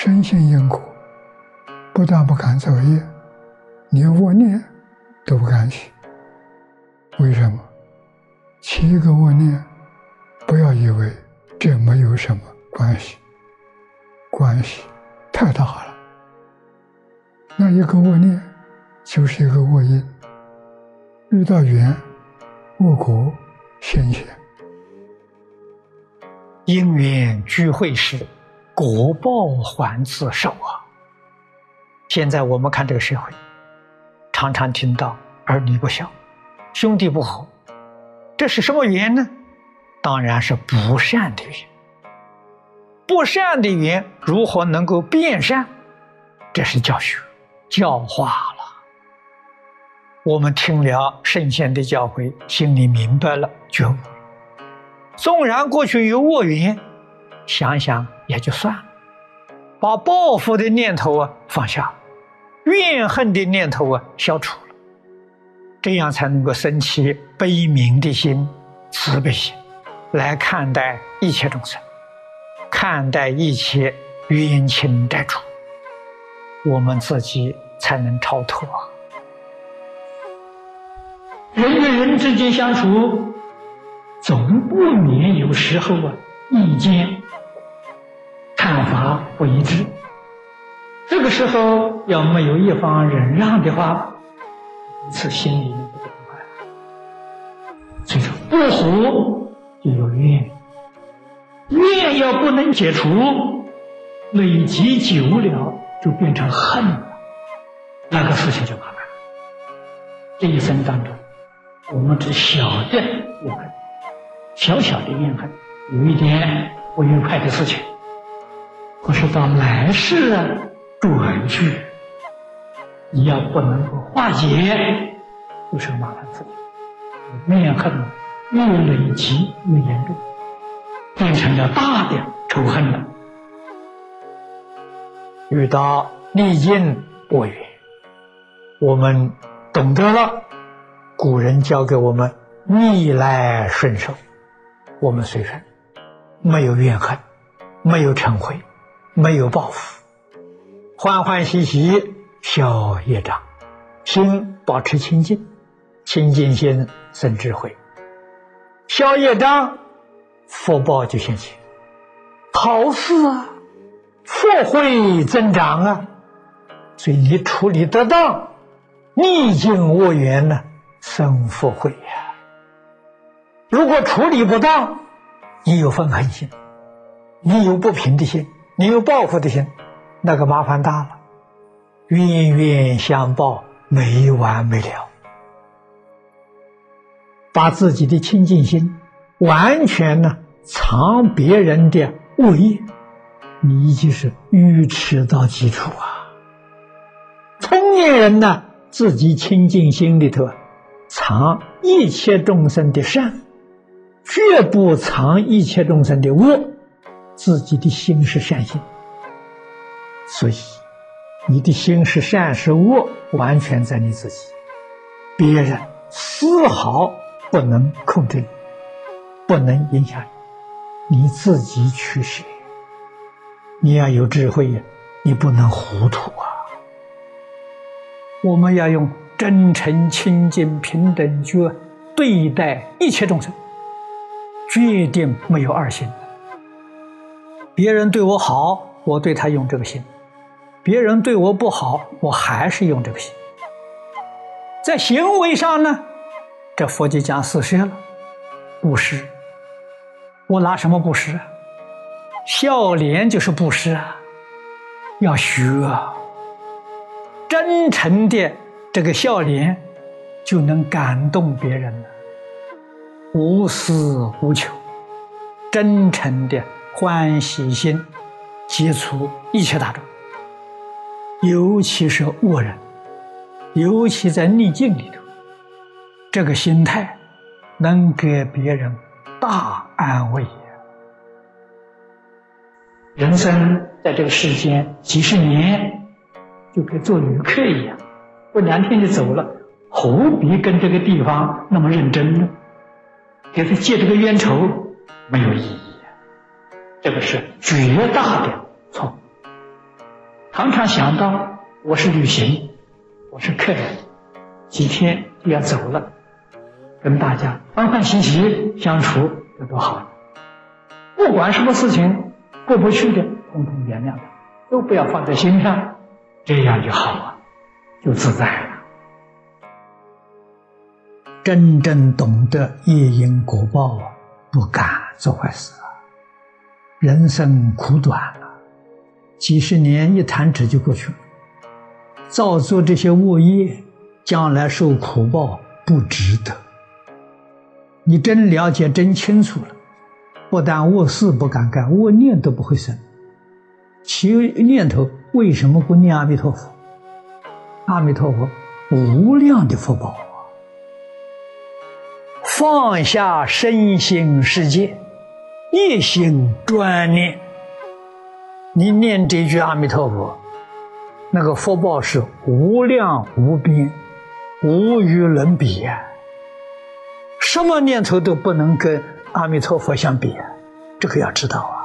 深信因果，不但不敢造业，连恶念都不敢起。为什么？起一个恶念，不要以为这没有什么关系，关系太大了。那一个恶念就是一个恶因，遇到缘，恶果显现。因缘聚会时，果报还自受啊！现在我们看这个社会，常常听到儿女不孝、兄弟不和，这是什么缘呢？当然是不善的缘。不善的缘如何能够变善？这是教学、教化了。我们听了圣贤的教诲，心里明白了，觉悟。纵然过去有恶缘，想想也就算了，把报复的念头啊放下，怨恨的念头啊消除了，这样才能够升起悲悯的心、慈悲心，来看待一切众生，看待一切冤亲债主，我们自己才能超脱。人与人之间相处。总不免有时候啊，意见、法不一致。这个时候要没有一方忍让的话，一次心里不痛快。所以说，不和就有怨，怨要不能解除，累积久了就变成恨，那个事情就麻烦。这一生当中，我们只晓得怨恨。小小的怨恨，有一点不愉快的事情，可是到来世转去，你要不能够化解，就是麻烦事。怨恨越累积越严重，变成了大的仇恨了。遇到逆境恶缘，我们懂得了，古人教给我们逆来顺受。我们虽然没有怨恨，没有嗔恚，没有报复，欢欢喜喜消业障，心保持清净，清净心生智慧，消业障，福报就现前，好事啊，福慧增长啊，所以你处理得当，逆境恶缘呢，生福慧呀。如果处理不当，你有愤恨心，你有不平的心，你有报复的心，那个麻烦大了，冤冤相报没完没了。把自己的清净心完全呢藏别人的恶业，你就是愚痴到极处啊！聪明人呢，自己清净心里头藏一切众生的善。绝不藏一切众生的恶，自己的心是善心，所以你的心是善是恶，完全在你自己，别人丝毫不能控制你，不能影响你，你自己取舍。你要有智慧呀，你不能糊涂啊！我们要用真诚、清净、平等去对待一切众生。决定没有二心。别人对我好，我对他用这个心；别人对我不好，我还是用这个心。在行为上呢，这佛就讲四摄了，布施。我拿什么布施啊？笑脸就是布施啊！要学啊，真诚的这个笑脸，就能感动别人了。无私无求，真诚的欢喜心，接触一切大众，尤其是恶人，尤其在逆境里头，这个心态能给别人大安慰。人生在这个世间几十年，就跟做旅客一样，过两天就走了，何必跟这个地方那么认真呢？给他借这个冤仇没有意义，这个是绝大的错。常常想到我是旅行，我是客人，几天就要走了，跟大家欢欢喜喜相处，有多好！不管什么事情过不去的，统统原谅他，都不要放在心上，这样就好啊，就自在了。真正懂得业因果报啊，不敢做坏事啊。人生苦短了，几十年一弹指就过去了。造作这些恶业，将来受苦报不值得。你真了解、真清楚了，不但恶事不敢干，恶念都不会生。其念头为什么不念阿弥陀佛？阿弥陀佛，无量的福报啊。放下身心世界，一心专念。你念这句阿弥陀佛，那个福报是无量无边，无与伦比呀！什么念头都不能跟阿弥陀佛相比啊！这个要知道啊。